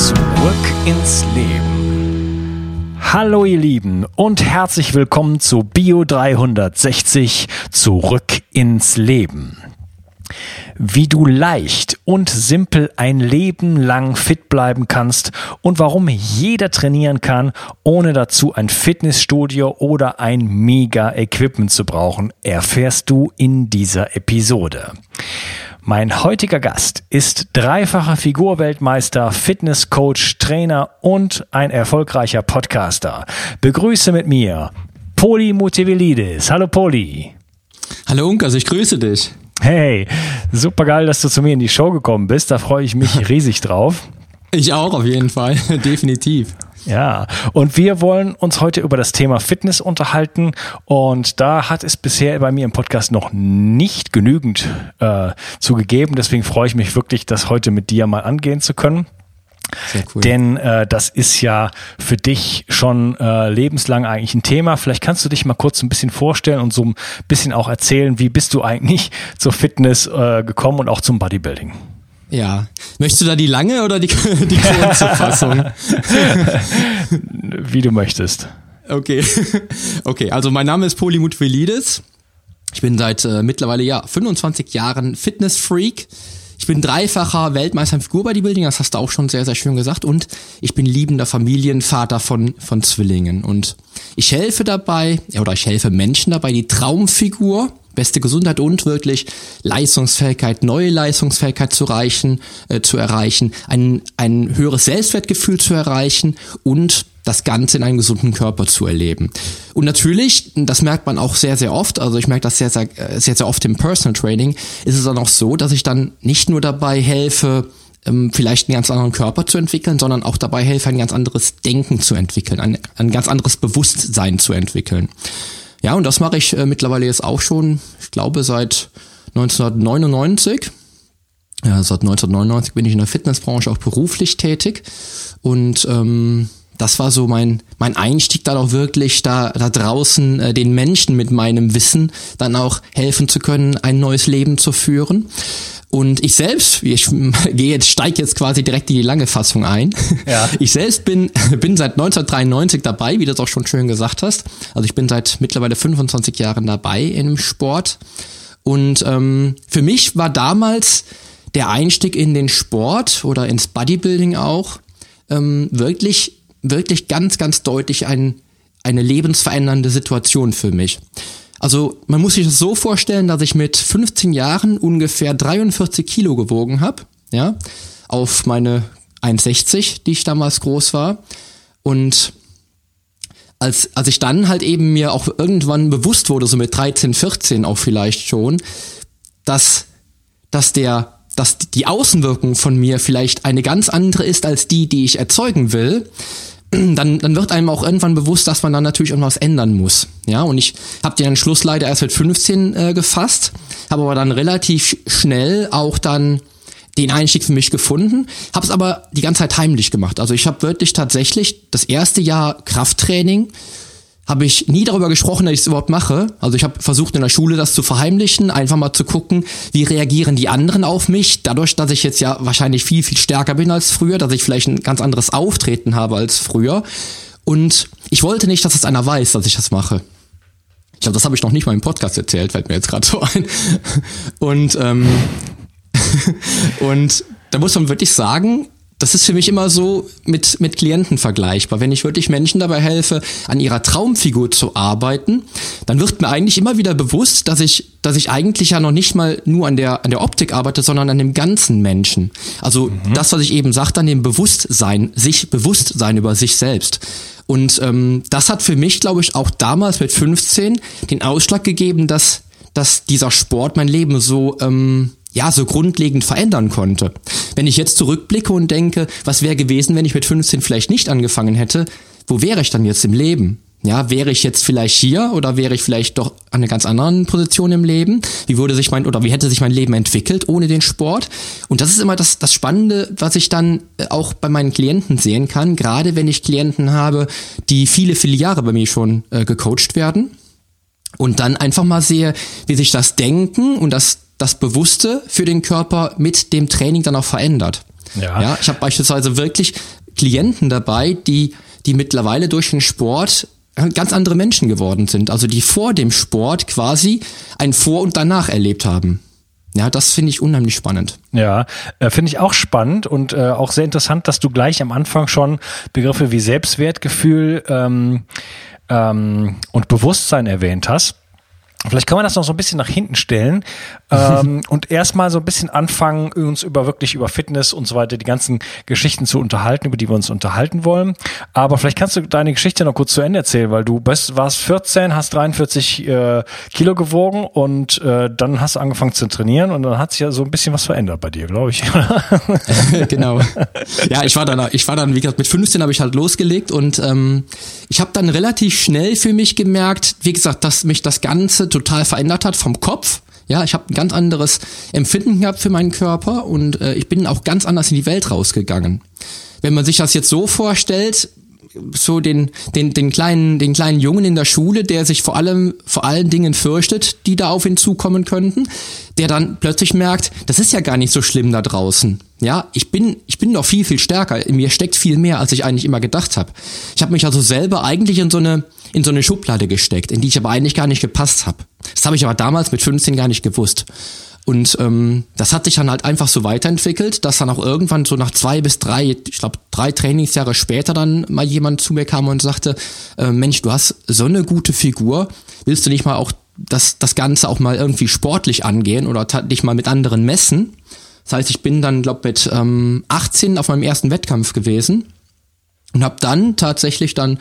Zurück ins Leben. Hallo ihr Lieben und herzlich willkommen zu Bio 360 Zurück ins Leben wie du leicht und simpel ein Leben lang fit bleiben kannst und warum jeder trainieren kann, ohne dazu ein Fitnessstudio oder ein Mega-Equipment zu brauchen, erfährst du in dieser Episode. Mein heutiger Gast ist dreifacher Figurweltmeister, Fitnesscoach, Trainer und ein erfolgreicher Podcaster. Begrüße mit mir Poli Motivilidis. Hallo Poli. Hallo Unkas, ich grüße dich. Hey, super geil, dass du zu mir in die Show gekommen bist. Da freue ich mich riesig drauf. Ich auch auf jeden Fall, definitiv. Ja, und wir wollen uns heute über das Thema Fitness unterhalten. Und da hat es bisher bei mir im Podcast noch nicht genügend äh, zugegeben. Deswegen freue ich mich wirklich, das heute mit dir mal angehen zu können. Sehr cool. Denn äh, das ist ja für dich schon äh, lebenslang eigentlich ein Thema. Vielleicht kannst du dich mal kurz ein bisschen vorstellen und so ein bisschen auch erzählen, wie bist du eigentlich zur Fitness äh, gekommen und auch zum Bodybuilding? Ja. Möchtest du da die lange oder die, die kurze Fassung? wie du möchtest. Okay. Okay, also mein Name ist Polymut Velidis. Ich bin seit äh, mittlerweile ja 25 Jahren Fitnessfreak. Ich bin dreifacher Weltmeister im Figurbodybuilding, das hast du auch schon sehr, sehr schön gesagt. Und ich bin liebender Familienvater von, von Zwillingen. Und ich helfe dabei, oder ich helfe Menschen dabei, die Traumfigur, beste Gesundheit und wirklich Leistungsfähigkeit, neue Leistungsfähigkeit zu erreichen, äh, zu erreichen, ein, ein höheres Selbstwertgefühl zu erreichen und das Ganze in einem gesunden Körper zu erleben. Und natürlich, das merkt man auch sehr, sehr oft, also ich merke das sehr, sehr, sehr, sehr oft im Personal Training, ist es dann auch so, dass ich dann nicht nur dabei helfe, ähm, vielleicht einen ganz anderen Körper zu entwickeln, sondern auch dabei helfe, ein ganz anderes Denken zu entwickeln, ein, ein ganz anderes Bewusstsein zu entwickeln. Ja, und das mache ich äh, mittlerweile jetzt auch schon, ich glaube, seit 1999. Ja, seit 1999 bin ich in der Fitnessbranche auch beruflich tätig und ähm, das war so mein, mein Einstieg dann auch wirklich da, da draußen äh, den Menschen mit meinem Wissen dann auch helfen zu können, ein neues Leben zu führen. Und ich selbst, ich gehe jetzt, steige jetzt quasi direkt in die lange Fassung ein. Ja. Ich selbst bin, bin seit 1993 dabei, wie du es auch schon schön gesagt hast. Also ich bin seit mittlerweile 25 Jahren dabei im Sport. Und ähm, für mich war damals der Einstieg in den Sport oder ins Bodybuilding auch ähm, wirklich wirklich ganz, ganz deutlich ein, eine lebensverändernde Situation für mich. Also man muss sich das so vorstellen, dass ich mit 15 Jahren ungefähr 43 Kilo gewogen habe, ja, auf meine 1,60, die ich damals groß war. Und als, als ich dann halt eben mir auch irgendwann bewusst wurde, so mit 13, 14 auch vielleicht schon, dass, dass der, dass die Außenwirkung von mir vielleicht eine ganz andere ist als die, die ich erzeugen will, dann, dann wird einem auch irgendwann bewusst, dass man dann natürlich irgendwas ändern muss. Ja, und ich habe den Entschluss leider erst mit 15 äh, gefasst, habe aber dann relativ schnell auch dann den Einstieg für mich gefunden, habe es aber die ganze Zeit heimlich gemacht. Also ich habe wirklich tatsächlich das erste Jahr Krafttraining habe ich nie darüber gesprochen, dass ich es überhaupt mache. Also ich habe versucht in der Schule das zu verheimlichen, einfach mal zu gucken, wie reagieren die anderen auf mich. Dadurch, dass ich jetzt ja wahrscheinlich viel, viel stärker bin als früher, dass ich vielleicht ein ganz anderes Auftreten habe als früher. Und ich wollte nicht, dass es einer weiß, dass ich das mache. Ich glaube, das habe ich noch nicht mal im Podcast erzählt, fällt mir jetzt gerade so ein. Und, ähm, und da muss man wirklich sagen, das ist für mich immer so mit, mit Klienten vergleichbar. Wenn ich wirklich Menschen dabei helfe, an ihrer Traumfigur zu arbeiten, dann wird mir eigentlich immer wieder bewusst, dass ich, dass ich eigentlich ja noch nicht mal nur an der, an der Optik arbeite, sondern an dem ganzen Menschen. Also mhm. das, was ich eben sagte, an dem Bewusstsein, sich Bewusstsein über sich selbst. Und ähm, das hat für mich, glaube ich, auch damals mit 15 den Ausschlag gegeben, dass, dass dieser Sport mein Leben so, ähm, ja, so grundlegend verändern konnte. Wenn ich jetzt zurückblicke und denke, was wäre gewesen, wenn ich mit 15 vielleicht nicht angefangen hätte, wo wäre ich dann jetzt im Leben? Ja, wäre ich jetzt vielleicht hier oder wäre ich vielleicht doch an einer ganz anderen Position im Leben? Wie würde sich mein oder wie hätte sich mein Leben entwickelt ohne den Sport? Und das ist immer das, das Spannende, was ich dann äh, auch bei meinen Klienten sehen kann, gerade wenn ich Klienten habe, die viele, viele Jahre bei mir schon äh, gecoacht werden und dann einfach mal sehe, wie sich das Denken und das, das Bewusste für den Körper mit dem Training dann auch verändert. Ja. ja ich habe beispielsweise wirklich Klienten dabei, die, die mittlerweile durch den Sport ganz andere Menschen geworden sind. Also die vor dem Sport quasi ein Vor und Danach erlebt haben. Ja, das finde ich unheimlich spannend. Ja, äh, finde ich auch spannend und äh, auch sehr interessant, dass du gleich am Anfang schon Begriffe wie Selbstwertgefühl ähm, ähm, und Bewusstsein erwähnt hast. Vielleicht kann man das noch so ein bisschen nach hinten stellen ähm, und erstmal so ein bisschen anfangen, uns über wirklich über Fitness und so weiter, die ganzen Geschichten zu unterhalten, über die wir uns unterhalten wollen. Aber vielleicht kannst du deine Geschichte noch kurz zu Ende erzählen, weil du bist, warst 14, hast 43 äh, Kilo gewogen und äh, dann hast du angefangen zu trainieren und dann hat sich ja so ein bisschen was verändert bei dir, glaube ich. genau. Ja, ich war dann, ich war dann, wie gesagt, mit 15 habe ich halt losgelegt und ähm, ich habe dann relativ schnell für mich gemerkt, wie gesagt, dass mich das Ganze total verändert hat vom Kopf. Ja, ich habe ein ganz anderes Empfinden gehabt für meinen Körper und äh, ich bin auch ganz anders in die Welt rausgegangen. Wenn man sich das jetzt so vorstellt, so den, den, den kleinen, den kleinen Jungen in der Schule, der sich vor allem, vor allen Dingen fürchtet, die da auf ihn zukommen könnten, der dann plötzlich merkt, das ist ja gar nicht so schlimm da draußen. Ja, ich bin, ich bin noch viel, viel stärker. In mir steckt viel mehr, als ich eigentlich immer gedacht habe. Ich habe mich also selber eigentlich in so eine, in so eine Schublade gesteckt, in die ich aber eigentlich gar nicht gepasst habe. Das habe ich aber damals mit 15 gar nicht gewusst. Und ähm, das hat sich dann halt einfach so weiterentwickelt, dass dann auch irgendwann so nach zwei bis drei, ich glaube drei Trainingsjahre später dann mal jemand zu mir kam und sagte, äh, Mensch, du hast so eine gute Figur, willst du nicht mal auch das, das Ganze auch mal irgendwie sportlich angehen oder dich mal mit anderen messen? Das heißt, ich bin dann, glaube mit ähm, 18 auf meinem ersten Wettkampf gewesen und habe dann tatsächlich dann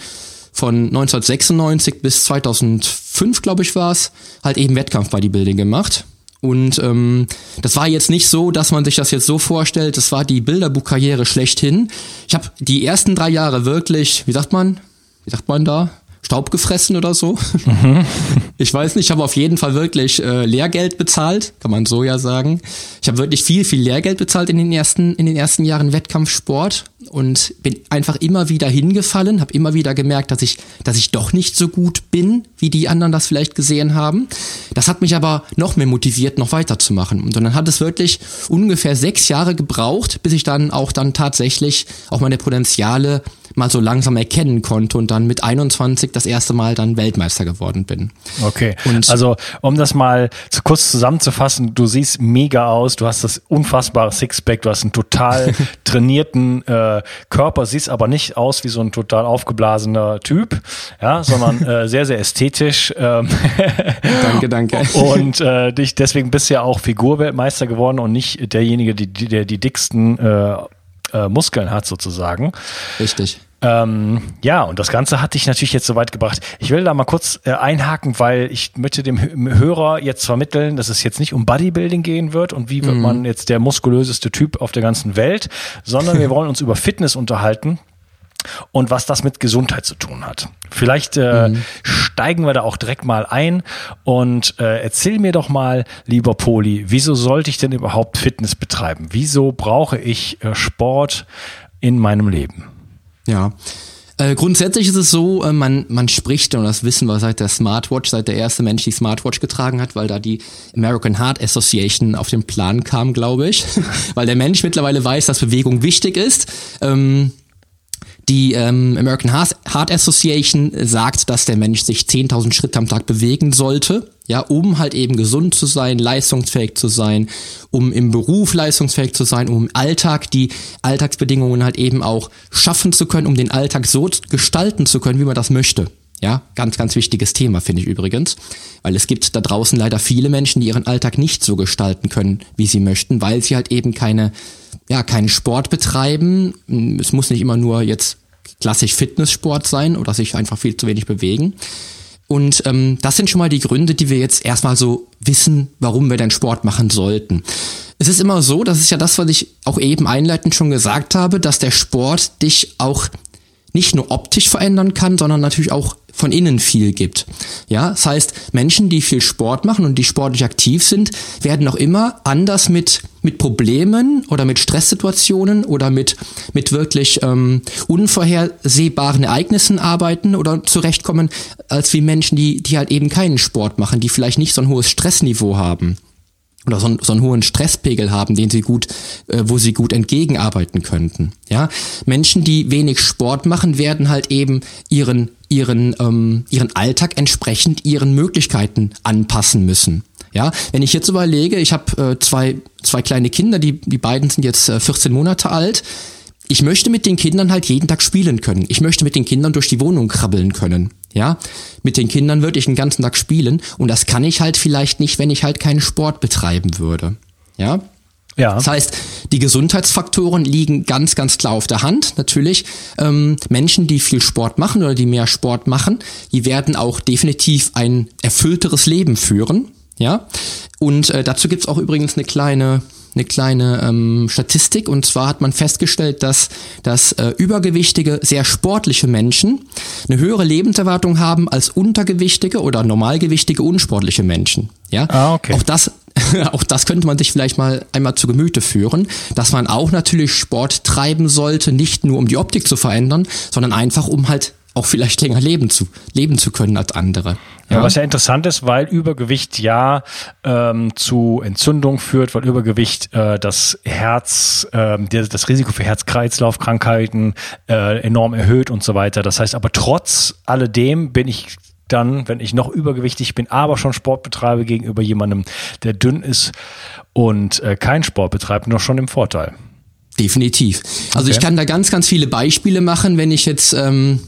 von 1996 bis 2005, glaube ich, war es, halt eben Wettkampf Bodybuilding gemacht. Und ähm, das war jetzt nicht so, dass man sich das jetzt so vorstellt, das war die Bilderbuchkarriere schlechthin. Ich habe die ersten drei Jahre wirklich, wie sagt man, wie sagt man da, Staub gefressen oder so. Mhm. Ich weiß nicht, ich habe auf jeden Fall wirklich äh, Lehrgeld bezahlt, kann man so ja sagen. Ich habe wirklich viel, viel Lehrgeld bezahlt in den ersten, in den ersten Jahren Wettkampfsport und bin einfach immer wieder hingefallen, habe immer wieder gemerkt, dass ich, dass ich doch nicht so gut bin, wie die anderen das vielleicht gesehen haben. Das hat mich aber noch mehr motiviert, noch weiterzumachen. Und dann hat es wirklich ungefähr sechs Jahre gebraucht, bis ich dann auch dann tatsächlich auch meine Potenziale mal so langsam erkennen konnte und dann mit 21 das erste Mal dann Weltmeister geworden bin. Okay. Und also, um das mal zu kurz zusammenzufassen, du siehst mega aus, du hast das unfassbare Sixpack, du hast einen total trainierten äh, Körper, siehst aber nicht aus wie so ein total aufgeblasener Typ, ja, sondern äh, sehr, sehr ästhetisch. Ähm danke, danke. Und äh, dich, deswegen bist du ja auch Figurweltmeister geworden und nicht derjenige, die, der die dicksten äh, äh, Muskeln hat sozusagen. Richtig. Ähm, ja, und das Ganze hat dich natürlich jetzt so weit gebracht. Ich will da mal kurz äh, einhaken, weil ich möchte dem Hörer jetzt vermitteln, dass es jetzt nicht um Bodybuilding gehen wird und wie wird mhm. man jetzt der muskulöseste Typ auf der ganzen Welt, sondern wir wollen uns über Fitness unterhalten und was das mit Gesundheit zu tun hat. Vielleicht äh, mhm. steigen wir da auch direkt mal ein und äh, erzähl mir doch mal, lieber Poli, wieso sollte ich denn überhaupt Fitness betreiben? Wieso brauche ich äh, Sport in meinem Leben? Ja. Äh, grundsätzlich ist es so, äh, man, man spricht, und das wissen wir seit der Smartwatch, seit der erste Mensch die Smartwatch getragen hat, weil da die American Heart Association auf den Plan kam, glaube ich. weil der Mensch mittlerweile weiß, dass Bewegung wichtig ist. Ähm, die ähm, American Heart Association sagt, dass der Mensch sich 10.000 Schritte am Tag bewegen sollte, ja, um halt eben gesund zu sein, leistungsfähig zu sein, um im Beruf leistungsfähig zu sein, um im Alltag die Alltagsbedingungen halt eben auch schaffen zu können, um den Alltag so gestalten zu können, wie man das möchte. Ja, ganz, ganz wichtiges Thema, finde ich übrigens. Weil es gibt da draußen leider viele Menschen, die ihren Alltag nicht so gestalten können, wie sie möchten, weil sie halt eben keine, ja, keinen Sport betreiben. Es muss nicht immer nur jetzt klassisch Fitnesssport sein oder sich einfach viel zu wenig bewegen. Und ähm, das sind schon mal die Gründe, die wir jetzt erstmal so wissen, warum wir denn Sport machen sollten. Es ist immer so, das ist ja das, was ich auch eben einleitend schon gesagt habe, dass der Sport dich auch nicht nur optisch verändern kann, sondern natürlich auch von innen viel gibt. Ja, das heißt, Menschen, die viel Sport machen und die sportlich aktiv sind, werden auch immer anders mit mit Problemen oder mit Stresssituationen oder mit mit wirklich ähm, unvorhersehbaren Ereignissen arbeiten oder zurechtkommen, als wie Menschen, die die halt eben keinen Sport machen, die vielleicht nicht so ein hohes Stressniveau haben oder so, einen, so einen hohen Stresspegel haben, den sie gut, äh, wo sie gut entgegenarbeiten könnten. Ja, Menschen, die wenig Sport machen, werden halt eben ihren ihren ähm, ihren Alltag entsprechend ihren Möglichkeiten anpassen müssen. Ja, wenn ich jetzt überlege, ich habe äh, zwei zwei kleine Kinder, die die beiden sind jetzt äh, 14 Monate alt ich möchte mit den Kindern halt jeden Tag spielen können. Ich möchte mit den Kindern durch die Wohnung krabbeln können. Ja, mit den Kindern würde ich den ganzen Tag spielen und das kann ich halt vielleicht nicht, wenn ich halt keinen Sport betreiben würde. Ja. Ja. Das heißt, die Gesundheitsfaktoren liegen ganz, ganz klar auf der Hand. Natürlich, ähm, Menschen, die viel Sport machen oder die mehr Sport machen, die werden auch definitiv ein erfüllteres Leben führen. Ja. Und äh, dazu gibt's auch übrigens eine kleine eine kleine ähm, Statistik und zwar hat man festgestellt, dass, dass äh, übergewichtige, sehr sportliche Menschen eine höhere Lebenserwartung haben als untergewichtige oder normalgewichtige, unsportliche Menschen. Ja, ah, okay. auch das auch das könnte man sich vielleicht mal einmal zu Gemüte führen, dass man auch natürlich Sport treiben sollte, nicht nur um die Optik zu verändern, sondern einfach um halt auch vielleicht länger leben zu, leben zu können als andere. Ja, was ja interessant ist, weil Übergewicht ja ähm, zu Entzündung führt, weil Übergewicht äh, das Herz, äh, das Risiko für Herz-Kreislauf-Krankheiten äh, enorm erhöht und so weiter. Das heißt aber trotz alledem bin ich dann, wenn ich noch übergewichtig bin, aber schon Sport betreibe gegenüber jemandem, der dünn ist und äh, keinen Sport betreibt, noch schon im Vorteil. Definitiv. Also okay. ich kann da ganz, ganz viele Beispiele machen, wenn ich jetzt ähm,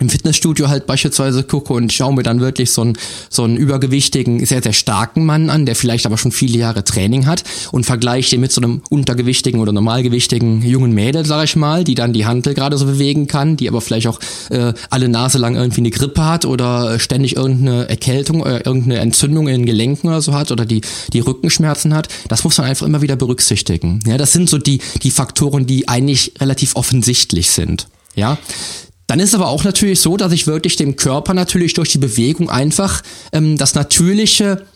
im Fitnessstudio halt beispielsweise gucke und schaue mir dann wirklich so einen, so einen übergewichtigen, sehr, sehr starken Mann an, der vielleicht aber schon viele Jahre Training hat und vergleiche den mit so einem untergewichtigen oder normalgewichtigen jungen Mädel, sag ich mal, die dann die Handel gerade so bewegen kann, die aber vielleicht auch äh, alle Nase lang irgendwie eine Grippe hat oder ständig irgendeine Erkältung oder äh, irgendeine Entzündung in den Gelenken oder so hat oder die, die Rückenschmerzen hat. Das muss man einfach immer wieder berücksichtigen. Ja, das sind so die, die Faktoren, die eigentlich relativ offensichtlich sind. Ja, dann ist aber auch natürlich so, dass ich wirklich dem Körper natürlich durch die Bewegung einfach ähm, das natürliche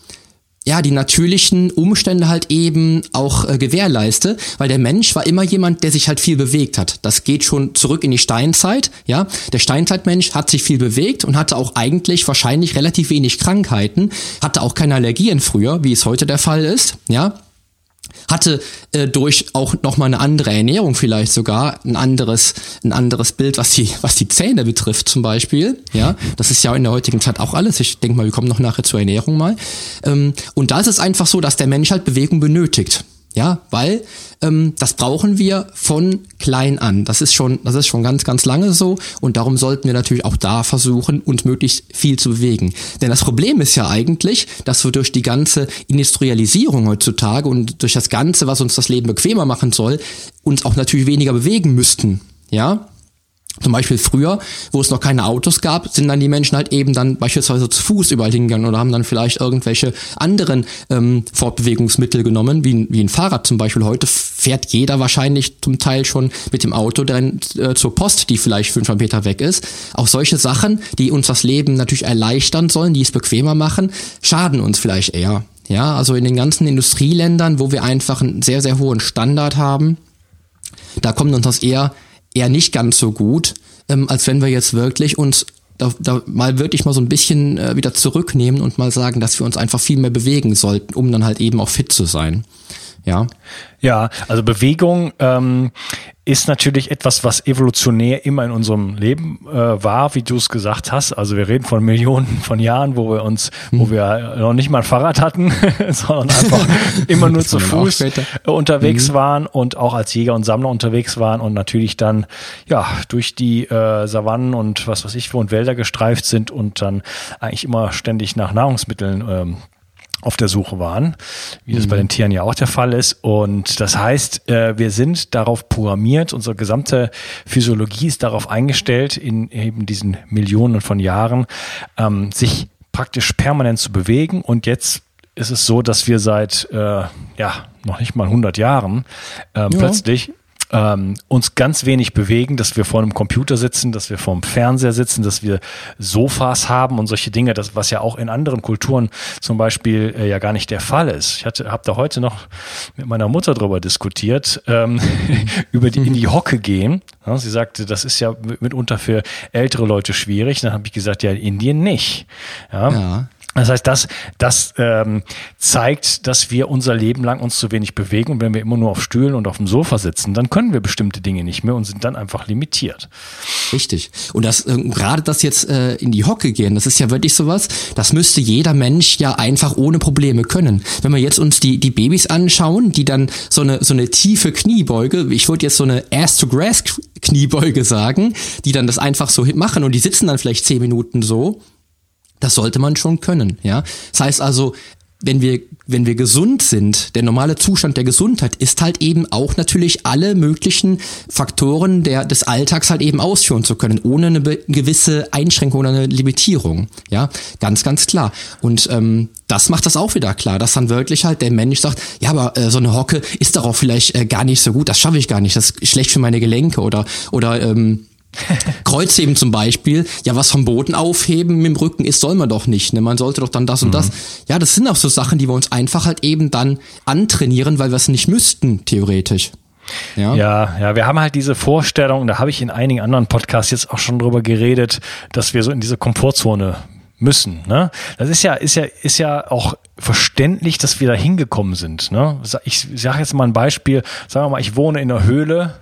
ja, die natürlichen Umstände halt eben auch äh, gewährleiste, weil der Mensch war immer jemand, der sich halt viel bewegt hat. Das geht schon zurück in die Steinzeit, ja. Der Steinzeitmensch hat sich viel bewegt und hatte auch eigentlich wahrscheinlich relativ wenig Krankheiten, hatte auch keine Allergien früher, wie es heute der Fall ist, ja hatte äh, durch auch noch mal eine andere Ernährung vielleicht sogar ein anderes ein anderes Bild was die was die Zähne betrifft zum Beispiel. Ja das ist ja in der heutigen Zeit auch alles. Ich denke mal wir kommen noch nachher zur Ernährung mal. Ähm, und da ist es einfach so dass der Mensch halt Bewegung benötigt ja, weil ähm, das brauchen wir von klein an. Das ist schon, das ist schon ganz, ganz lange so und darum sollten wir natürlich auch da versuchen, uns möglichst viel zu bewegen. Denn das Problem ist ja eigentlich, dass wir durch die ganze Industrialisierung heutzutage und durch das Ganze, was uns das Leben bequemer machen soll, uns auch natürlich weniger bewegen müssten. Ja, zum Beispiel früher, wo es noch keine Autos gab, sind dann die Menschen halt eben dann beispielsweise zu Fuß überall hingegangen oder haben dann vielleicht irgendwelche anderen ähm, Fortbewegungsmittel genommen, wie, wie ein Fahrrad zum Beispiel. Heute fährt jeder wahrscheinlich zum Teil schon mit dem Auto dann äh, zur Post, die vielleicht 500 Meter weg ist. Auch solche Sachen, die uns das Leben natürlich erleichtern sollen, die es bequemer machen, schaden uns vielleicht eher. Ja, also in den ganzen Industrieländern, wo wir einfach einen sehr, sehr hohen Standard haben, da kommt uns das eher eher nicht ganz so gut, ähm, als wenn wir jetzt wirklich uns da, da mal wirklich mal so ein bisschen äh, wieder zurücknehmen und mal sagen, dass wir uns einfach viel mehr bewegen sollten, um dann halt eben auch fit zu sein. Ja. Ja, also Bewegung ähm, ist natürlich etwas, was evolutionär immer in unserem Leben äh, war, wie du es gesagt hast. Also wir reden von Millionen von Jahren, wo wir uns, wo mhm. wir noch nicht mal ein Fahrrad hatten, sondern einfach immer nur zu Fuß unterwegs mhm. waren und auch als Jäger und Sammler unterwegs waren und natürlich dann ja durch die äh, Savannen und was weiß ich wo und Wälder gestreift sind und dann eigentlich immer ständig nach Nahrungsmitteln ähm, auf der Suche waren, wie das bei den Tieren ja auch der Fall ist. Und das heißt, äh, wir sind darauf programmiert, unsere gesamte Physiologie ist darauf eingestellt, in eben diesen Millionen von Jahren, ähm, sich praktisch permanent zu bewegen. Und jetzt ist es so, dass wir seit äh, ja noch nicht mal 100 Jahren äh, ja. plötzlich ähm, uns ganz wenig bewegen, dass wir vor einem Computer sitzen, dass wir vor dem Fernseher sitzen, dass wir Sofas haben und solche Dinge, das, was ja auch in anderen Kulturen zum Beispiel äh, ja gar nicht der Fall ist. Ich habe da heute noch mit meiner Mutter drüber diskutiert, ähm, über die in die Hocke gehen. Ja, sie sagte, das ist ja mitunter für ältere Leute schwierig. Dann habe ich gesagt, ja, in Indien nicht. ja. ja. Das heißt, das, das ähm, zeigt, dass wir unser Leben lang uns zu wenig bewegen und wenn wir immer nur auf Stühlen und auf dem Sofa sitzen, dann können wir bestimmte Dinge nicht mehr und sind dann einfach limitiert. Richtig. Und das äh, gerade das jetzt äh, in die Hocke gehen, das ist ja wirklich sowas, das müsste jeder Mensch ja einfach ohne Probleme können. Wenn wir jetzt uns die die Babys anschauen, die dann so eine so eine tiefe Kniebeuge, ich würde jetzt so eine Ass to Grass Kniebeuge sagen, die dann das einfach so machen und die sitzen dann vielleicht zehn Minuten so das sollte man schon können, ja. Das heißt also, wenn wir, wenn wir gesund sind, der normale Zustand der Gesundheit ist halt eben auch natürlich alle möglichen Faktoren der, des Alltags halt eben ausführen zu können, ohne eine gewisse Einschränkung oder eine Limitierung. Ja, ganz, ganz klar. Und ähm, das macht das auch wieder klar, dass dann wirklich halt der Mensch sagt, ja, aber äh, so eine Hocke ist darauf vielleicht äh, gar nicht so gut, das schaffe ich gar nicht, das ist schlecht für meine Gelenke oder, oder ähm, Kreuzheben zum Beispiel, ja, was vom Boden aufheben mit dem Rücken ist, soll man doch nicht. Ne? Man sollte doch dann das und mhm. das. Ja, das sind auch so Sachen, die wir uns einfach halt eben dann antrainieren, weil wir es nicht müssten, theoretisch. Ja. ja, ja, wir haben halt diese Vorstellung, da habe ich in einigen anderen Podcasts jetzt auch schon drüber geredet, dass wir so in diese Komfortzone müssen. Ne? Das ist ja, ist ja, ist ja auch verständlich, dass wir da hingekommen sind. Ne? Ich sage jetzt mal ein Beispiel, sagen wir mal, ich wohne in einer Höhle,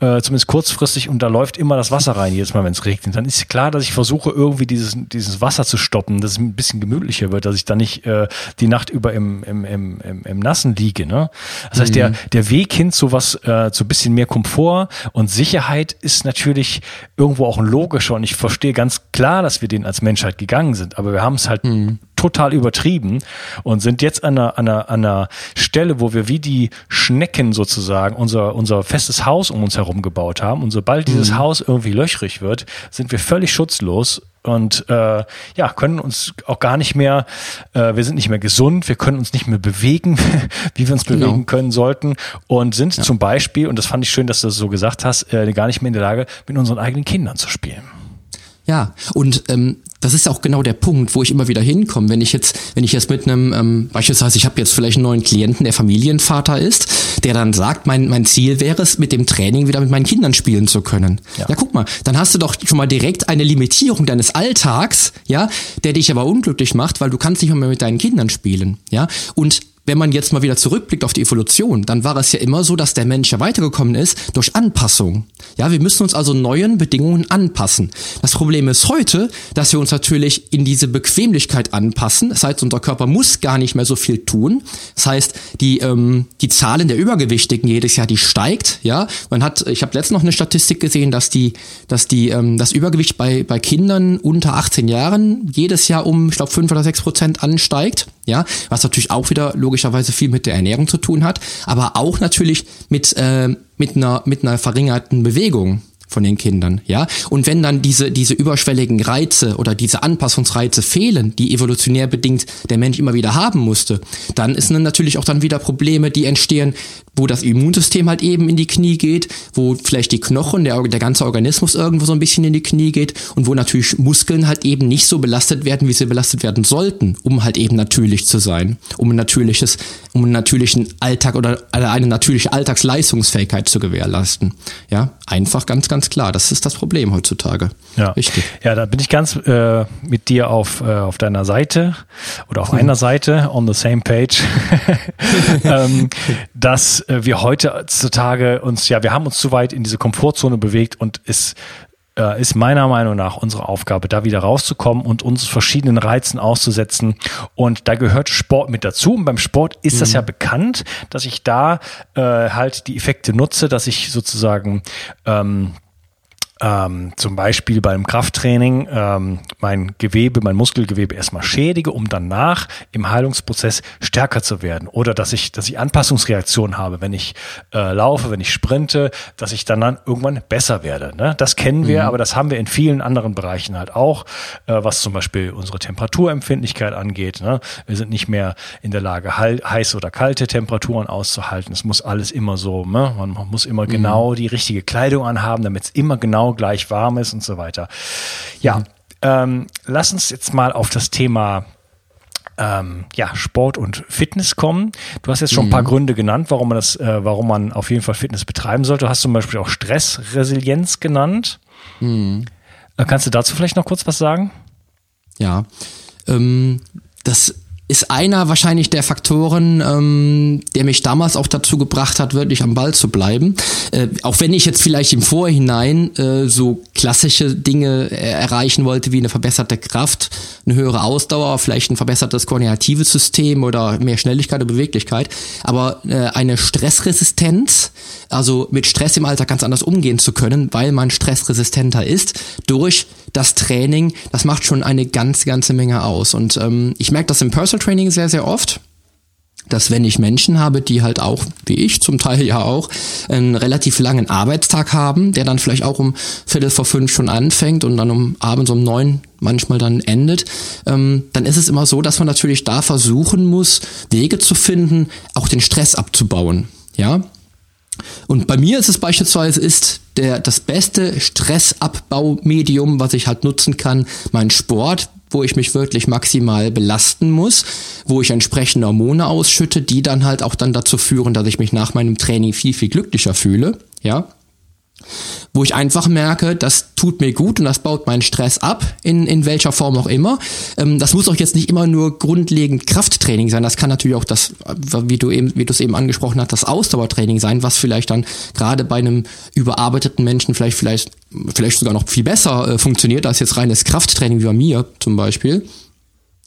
äh, zumindest kurzfristig, und da läuft immer das Wasser rein, jedes Mal, wenn es regnet. Dann ist klar, dass ich versuche, irgendwie dieses, dieses Wasser zu stoppen, dass es ein bisschen gemütlicher wird, dass ich da nicht äh, die Nacht über im, im, im, im, im Nassen liege. Ne? Das heißt, mhm. der, der Weg hin zu was, äh, zu ein bisschen mehr Komfort und Sicherheit ist natürlich irgendwo auch ein logischer und ich verstehe ganz klar, dass wir den als Menschheit gegangen sind, aber wir haben es halt mhm total übertrieben und sind jetzt an einer, an einer, an einer Stelle, wo wir wie die Schnecken sozusagen unser, unser festes Haus um uns herum gebaut haben. Und sobald dieses mhm. Haus irgendwie löchrig wird, sind wir völlig schutzlos und äh, ja können uns auch gar nicht mehr äh, wir sind nicht mehr gesund wir können uns nicht mehr bewegen wie wir uns genau. bewegen können sollten und sind ja. zum Beispiel und das fand ich schön dass du das so gesagt hast äh, gar nicht mehr in der Lage mit unseren eigenen Kindern zu spielen ja, und ähm, das ist auch genau der Punkt, wo ich immer wieder hinkomme. Wenn ich jetzt, wenn ich jetzt mit einem, ähm, beispielsweise, ich habe jetzt vielleicht einen neuen Klienten, der Familienvater ist, der dann sagt, mein, mein Ziel wäre es, mit dem Training wieder mit meinen Kindern spielen zu können. Ja. ja, guck mal, dann hast du doch schon mal direkt eine Limitierung deines Alltags, ja, der dich aber unglücklich macht, weil du kannst nicht mehr mit deinen Kindern spielen, ja. Und wenn man jetzt mal wieder zurückblickt auf die Evolution, dann war es ja immer so, dass der Mensch ja weitergekommen ist durch Anpassung. Ja, wir müssen uns also neuen Bedingungen anpassen. Das Problem ist heute, dass wir uns natürlich in diese Bequemlichkeit anpassen. Das heißt, unser Körper muss gar nicht mehr so viel tun. Das heißt, die, ähm, die Zahlen der Übergewichtigen jedes Jahr, die steigt. Ja, man hat, ich habe letztens noch eine Statistik gesehen, dass die, dass die, ähm, das Übergewicht bei, bei Kindern unter 18 Jahren jedes Jahr um, ich glaube, 5 oder 6 Prozent ansteigt. Ja, was natürlich auch wieder logischerweise viel mit der Ernährung zu tun hat, aber auch natürlich mit, äh, mit, einer, mit einer verringerten Bewegung von den Kindern, ja. Und wenn dann diese, diese überschwelligen Reize oder diese Anpassungsreize fehlen, die evolutionär bedingt der Mensch immer wieder haben musste, dann ist dann natürlich auch dann wieder Probleme, die entstehen, wo das Immunsystem halt eben in die Knie geht, wo vielleicht die Knochen, der, der ganze Organismus irgendwo so ein bisschen in die Knie geht und wo natürlich Muskeln halt eben nicht so belastet werden, wie sie belastet werden sollten, um halt eben natürlich zu sein, um ein natürliches, um einen natürlichen Alltag oder eine natürliche Alltagsleistungsfähigkeit zu gewährleisten. Ja, einfach ganz, ganz klar. Das ist das Problem heutzutage. Ja, richtig. Ja, da bin ich ganz äh, mit dir auf, äh, auf deiner Seite oder auf hm. einer Seite on the same page, ähm, dass äh, wir heutzutage uns, ja, wir haben uns zu weit in diese Komfortzone bewegt und es äh, ist meiner Meinung nach unsere Aufgabe, da wieder rauszukommen und uns verschiedenen Reizen auszusetzen. Und da gehört Sport mit dazu. Und beim Sport ist mhm. das ja bekannt, dass ich da äh, halt die Effekte nutze, dass ich sozusagen ähm, ähm, zum Beispiel beim Krafttraining ähm, mein Gewebe, mein Muskelgewebe erstmal schädige, um danach im Heilungsprozess stärker zu werden. Oder dass ich, dass ich Anpassungsreaktionen habe, wenn ich äh, laufe, wenn ich sprinte, dass ich dann, dann irgendwann besser werde. Ne? Das kennen wir, mhm. aber das haben wir in vielen anderen Bereichen halt auch, äh, was zum Beispiel unsere Temperaturempfindlichkeit angeht. Ne? Wir sind nicht mehr in der Lage, heiße oder kalte Temperaturen auszuhalten. Es muss alles immer so, ne? man muss immer mhm. genau die richtige Kleidung anhaben, damit es immer genau gleich warm ist und so weiter. Ja, mhm. ähm, lass uns jetzt mal auf das Thema ähm, ja, Sport und Fitness kommen. Du hast jetzt schon ein paar mhm. Gründe genannt, warum man das, äh, warum man auf jeden Fall Fitness betreiben sollte. Du hast zum Beispiel auch Stressresilienz genannt. Mhm. Äh, kannst du dazu vielleicht noch kurz was sagen? Ja, ähm, das ist einer wahrscheinlich der Faktoren, ähm, der mich damals auch dazu gebracht hat, wirklich am Ball zu bleiben. Äh, auch wenn ich jetzt vielleicht im Vorhinein äh, so klassische Dinge äh, erreichen wollte, wie eine verbesserte Kraft, eine höhere Ausdauer, vielleicht ein verbessertes koordinatives System oder mehr Schnelligkeit und Beweglichkeit. Aber äh, eine Stressresistenz, also mit Stress im Alltag ganz anders umgehen zu können, weil man stressresistenter ist, durch das Training, das macht schon eine ganz, ganze Menge aus. Und ähm, ich merke das im Personal Training sehr, sehr oft dass wenn ich Menschen habe, die halt auch, wie ich zum Teil ja auch, einen relativ langen Arbeitstag haben, der dann vielleicht auch um Viertel vor fünf schon anfängt und dann um abends um neun manchmal dann endet, ähm, dann ist es immer so, dass man natürlich da versuchen muss, Wege zu finden, auch den Stress abzubauen. Ja, und bei mir ist es beispielsweise ist der, das beste Stressabbaumedium, was ich halt nutzen kann, mein Sport, wo ich mich wirklich maximal belasten muss, wo ich entsprechende Hormone ausschütte, die dann halt auch dann dazu führen, dass ich mich nach meinem Training viel, viel glücklicher fühle, ja wo ich einfach merke, das tut mir gut und das baut meinen Stress ab, in, in welcher Form auch immer. Ähm, das muss auch jetzt nicht immer nur grundlegend Krafttraining sein, das kann natürlich auch das, wie du eben, wie du es eben angesprochen hast, das Ausdauertraining sein, was vielleicht dann gerade bei einem überarbeiteten Menschen vielleicht, vielleicht, vielleicht sogar noch viel besser äh, funktioniert als jetzt reines Krafttraining wie bei mir zum Beispiel.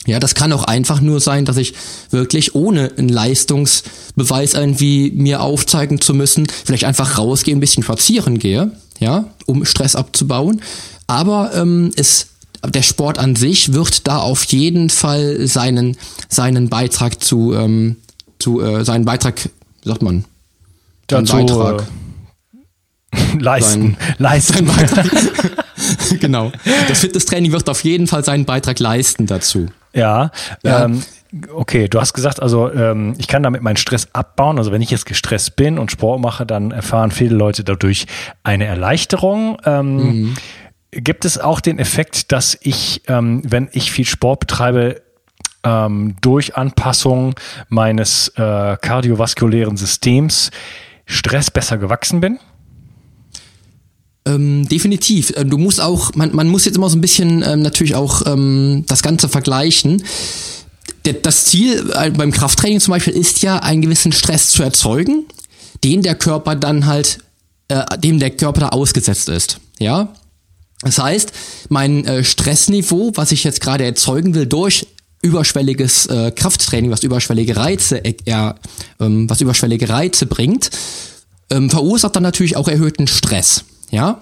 Ja, das kann auch einfach nur sein, dass ich wirklich ohne einen Leistungsbeweis irgendwie mir aufzeigen zu müssen, vielleicht einfach rausgehe, ein bisschen spazieren gehe, ja, um Stress abzubauen. Aber ähm, es der Sport an sich wird da auf jeden Fall seinen seinen Beitrag zu ähm, zu äh, seinen Beitrag, wie sagt man, dazu Beitrag. Äh, leisten, sein, leisten. genau. Das Fitnesstraining wird auf jeden Fall seinen Beitrag leisten dazu. Ja, ja. Ähm, okay, du hast gesagt, also ähm, ich kann damit meinen Stress abbauen. Also wenn ich jetzt gestresst bin und Sport mache, dann erfahren viele Leute dadurch eine Erleichterung. Ähm, mhm. Gibt es auch den Effekt, dass ich, ähm, wenn ich viel Sport betreibe, ähm, durch Anpassung meines äh, kardiovaskulären Systems Stress besser gewachsen bin? Ähm, definitiv. Äh, du musst auch, man, man muss jetzt immer so ein bisschen ähm, natürlich auch ähm, das Ganze vergleichen. Das Ziel äh, beim Krafttraining zum Beispiel ist ja, einen gewissen Stress zu erzeugen, den der Körper dann halt, äh, dem der Körper da ausgesetzt ist. Ja. Das heißt, mein äh, Stressniveau, was ich jetzt gerade erzeugen will durch überschwelliges äh, Krafttraining, was überschwellige Reize, äh, ähm, was überschwellige Reize bringt, ähm, verursacht dann natürlich auch erhöhten Stress. Ja?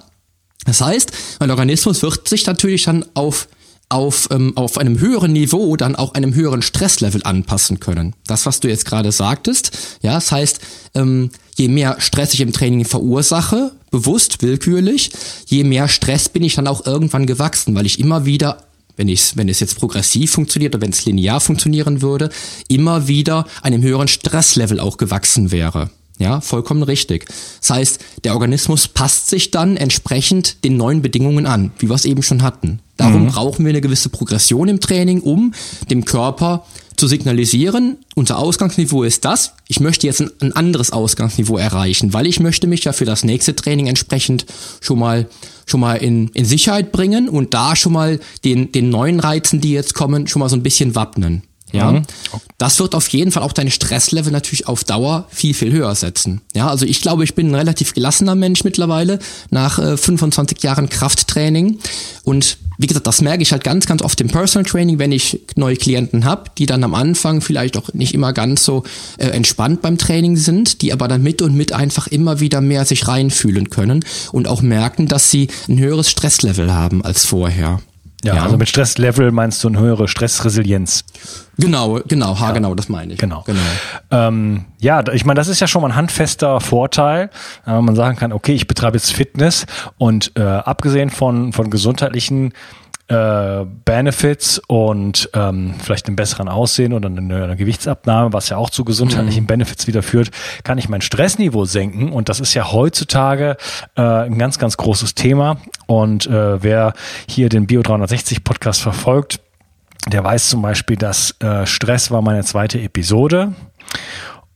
Das heißt, mein Organismus wird sich natürlich dann auf auf, ähm, auf einem höheren Niveau dann auch einem höheren Stresslevel anpassen können. Das, was du jetzt gerade sagtest, ja, das heißt, ähm, je mehr Stress ich im Training verursache, bewusst, willkürlich, je mehr Stress bin ich dann auch irgendwann gewachsen, weil ich immer wieder wenn, ich, wenn es jetzt progressiv funktioniert oder wenn es linear funktionieren würde, immer wieder einem höheren Stresslevel auch gewachsen wäre. Ja, vollkommen richtig. Das heißt, der Organismus passt sich dann entsprechend den neuen Bedingungen an, wie wir es eben schon hatten. Darum mhm. brauchen wir eine gewisse Progression im Training, um dem Körper zu signalisieren, unser Ausgangsniveau ist das, ich möchte jetzt ein, ein, anderes Ausgangsniveau erreichen, weil ich möchte mich ja für das nächste Training entsprechend schon mal schon mal in, in Sicherheit bringen und da schon mal den, den neuen Reizen, die jetzt kommen, schon mal so ein bisschen wappnen. Ja, mhm. das wird auf jeden Fall auch deine Stresslevel natürlich auf Dauer viel, viel höher setzen. Ja, also ich glaube, ich bin ein relativ gelassener Mensch mittlerweile nach äh, 25 Jahren Krafttraining und wie gesagt, das merke ich halt ganz, ganz oft im Personal Training, wenn ich neue Klienten habe, die dann am Anfang vielleicht auch nicht immer ganz so äh, entspannt beim Training sind, die aber dann mit und mit einfach immer wieder mehr sich reinfühlen können und auch merken, dass sie ein höheres Stresslevel haben als vorher. Ja, ja, also mit Stresslevel meinst du eine höhere Stressresilienz. Genau, genau, ha, ja. genau, das meine ich. Genau. genau. Ähm, ja, ich meine, das ist ja schon mal ein handfester Vorteil, äh, man sagen kann, okay, ich betreibe jetzt Fitness und äh, abgesehen von, von gesundheitlichen äh, Benefits und ähm, vielleicht einem besseren Aussehen oder eine, eine Gewichtsabnahme, was ja auch zu gesundheitlichen mhm. Benefits wieder führt, kann ich mein Stressniveau senken. Und das ist ja heutzutage äh, ein ganz, ganz großes Thema. Und äh, wer hier den Bio 360 Podcast verfolgt, der weiß zum Beispiel, dass äh, Stress war meine zweite Episode.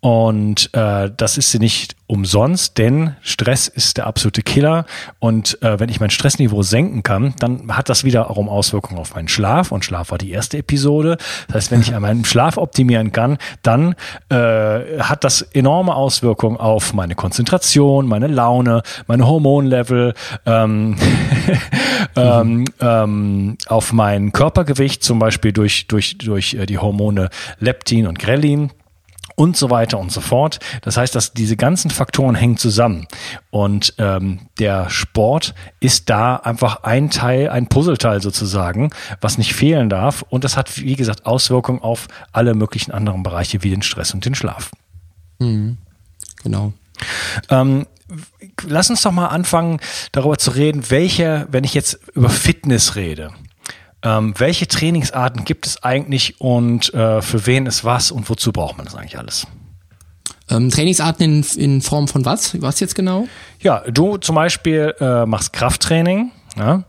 Und äh, das ist sie nicht umsonst, denn Stress ist der absolute Killer. Und äh, wenn ich mein Stressniveau senken kann, dann hat das wiederum Auswirkungen auf meinen Schlaf. Und Schlaf war die erste Episode. Das heißt, wenn ich meinen Schlaf optimieren kann, dann äh, hat das enorme Auswirkungen auf meine Konzentration, meine Laune, meine Hormonlevel, ähm, ähm, ähm, auf mein Körpergewicht, zum Beispiel durch, durch, durch äh, die Hormone Leptin und Grelin und so weiter und so fort. Das heißt, dass diese ganzen Faktoren hängen zusammen. Und ähm, der Sport ist da einfach ein Teil, ein Puzzleteil sozusagen, was nicht fehlen darf. Und das hat, wie gesagt, Auswirkungen auf alle möglichen anderen Bereiche wie den Stress und den Schlaf. Mhm. Genau. Ähm, lass uns doch mal anfangen, darüber zu reden, welche, wenn ich jetzt über Fitness rede, ähm, welche Trainingsarten gibt es eigentlich und äh, für wen ist was und wozu braucht man das eigentlich alles? Ähm, Trainingsarten in, in Form von was? Was jetzt genau? Ja, du zum Beispiel äh, machst Krafttraining. Ja?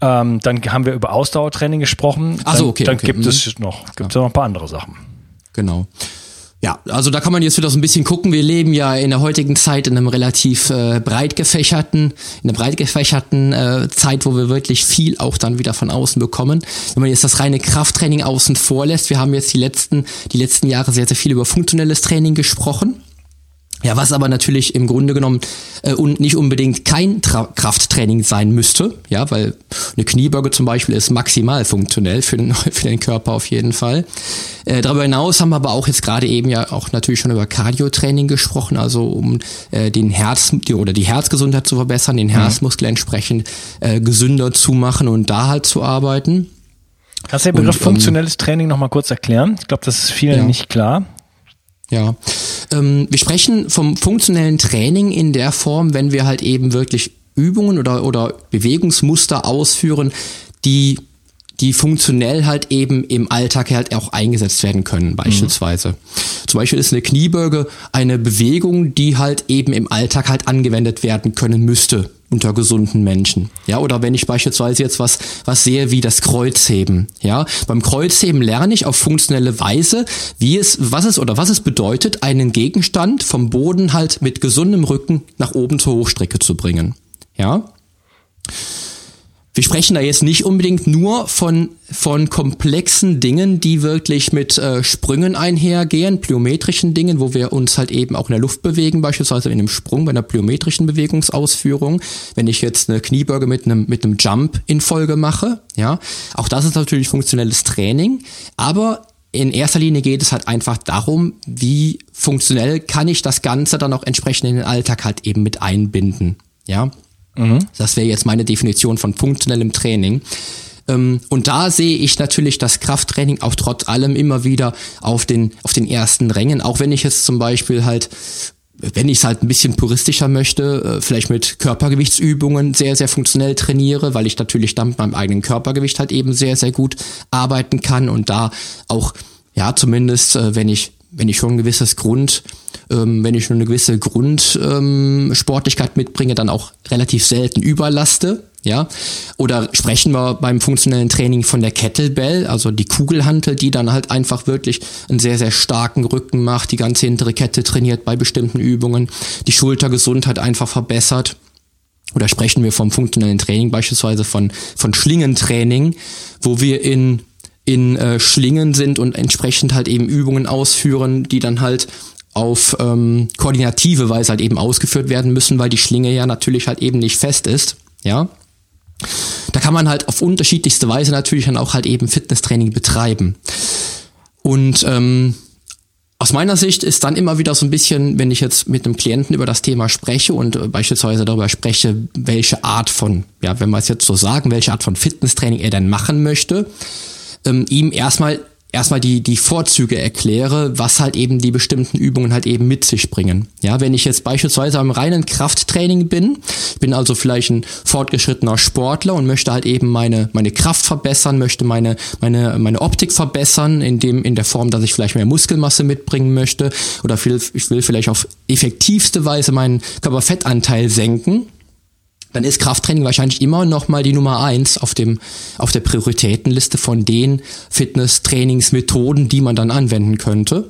Ähm, dann haben wir über Ausdauertraining gesprochen. Ach so, okay. Dann, okay. gibt mhm. es noch, gibt ja. noch ein paar andere Sachen. Genau. Ja, also da kann man jetzt wieder so ein bisschen gucken. Wir leben ja in der heutigen Zeit in einem relativ äh, breit gefächerten, in einer breit gefächerten äh, Zeit, wo wir wirklich viel auch dann wieder von außen bekommen. Wenn man jetzt das reine Krafttraining außen vor lässt, wir haben jetzt die letzten, die letzten Jahre sehr, sehr viel über funktionelles Training gesprochen. Ja, was aber natürlich im Grunde genommen äh, und nicht unbedingt kein Tra Krafttraining sein müsste, ja, weil eine Kniebeuge zum Beispiel ist maximal funktionell für den, für den Körper auf jeden Fall. Äh, darüber hinaus haben wir aber auch jetzt gerade eben ja auch natürlich schon über Cardio-Training gesprochen, also um äh, den Herz die, oder die Herzgesundheit zu verbessern, den mhm. Herzmuskel entsprechend äh, gesünder zu machen und da halt zu arbeiten. Kannst du den Begriff und, ähm, funktionelles Training nochmal kurz erklären? Ich glaube, das ist vielen ja. nicht klar. Ja, ähm, wir sprechen vom funktionellen Training in der Form, wenn wir halt eben wirklich Übungen oder, oder Bewegungsmuster ausführen, die die funktionell halt eben im Alltag halt auch eingesetzt werden können, beispielsweise. Mhm. Zum Beispiel ist eine Kniebeuge eine Bewegung, die halt eben im Alltag halt angewendet werden können müsste unter gesunden Menschen. Ja, oder wenn ich beispielsweise jetzt was, was sehe wie das Kreuzheben. Ja, beim Kreuzheben lerne ich auf funktionelle Weise, wie es, was es oder was es bedeutet, einen Gegenstand vom Boden halt mit gesundem Rücken nach oben zur Hochstrecke zu bringen. Ja. Wir sprechen da jetzt nicht unbedingt nur von, von komplexen Dingen, die wirklich mit äh, Sprüngen einhergehen, plyometrischen Dingen, wo wir uns halt eben auch in der Luft bewegen, beispielsweise in einem Sprung, bei einer plyometrischen Bewegungsausführung. Wenn ich jetzt eine Kniebeuge mit einem, mit einem Jump in Folge mache, ja, auch das ist natürlich funktionelles Training, aber in erster Linie geht es halt einfach darum, wie funktionell kann ich das Ganze dann auch entsprechend in den Alltag halt eben mit einbinden, ja. Mhm. Das wäre jetzt meine Definition von funktionellem Training. Ähm, und da sehe ich natürlich das Krafttraining auch trotz allem immer wieder auf den, auf den ersten Rängen, auch wenn ich jetzt zum Beispiel halt wenn ich es halt ein bisschen puristischer möchte, äh, vielleicht mit Körpergewichtsübungen sehr, sehr funktionell trainiere, weil ich natürlich dann mit meinem eigenen Körpergewicht halt eben sehr, sehr gut arbeiten kann und da auch, ja, zumindest, äh, wenn ich wenn ich schon ein gewisses Grund, ähm, wenn ich schon eine gewisse Grundsportlichkeit ähm, mitbringe, dann auch relativ selten überlaste. Ja, oder sprechen wir beim funktionellen Training von der Kettlebell, also die Kugelhantel, die dann halt einfach wirklich einen sehr, sehr starken Rücken macht, die ganze hintere Kette trainiert bei bestimmten Übungen, die Schultergesundheit einfach verbessert. Oder sprechen wir vom funktionellen Training beispielsweise von, von Schlingentraining, wo wir in in äh, Schlingen sind und entsprechend halt eben Übungen ausführen, die dann halt auf ähm, koordinative Weise halt eben ausgeführt werden müssen, weil die Schlinge ja natürlich halt eben nicht fest ist, ja. Da kann man halt auf unterschiedlichste Weise natürlich dann auch halt eben Fitnesstraining betreiben. Und ähm, aus meiner Sicht ist dann immer wieder so ein bisschen, wenn ich jetzt mit einem Klienten über das Thema spreche und äh, beispielsweise darüber spreche, welche Art von, ja, wenn wir es jetzt so sagen, welche Art von Fitnesstraining er denn machen möchte, ähm, ihm erstmal erstmal die, die Vorzüge erkläre, was halt eben die bestimmten Übungen halt eben mit sich bringen. Ja, wenn ich jetzt beispielsweise am reinen Krafttraining bin, bin also vielleicht ein fortgeschrittener Sportler und möchte halt eben meine, meine Kraft verbessern, möchte meine, meine, meine Optik verbessern, in dem, in der Form, dass ich vielleicht mehr Muskelmasse mitbringen möchte oder viel, ich will vielleicht auf effektivste Weise meinen Körperfettanteil senken, dann ist Krafttraining wahrscheinlich immer noch mal die Nummer eins auf dem auf der Prioritätenliste von den Fitnesstrainingsmethoden, die man dann anwenden könnte.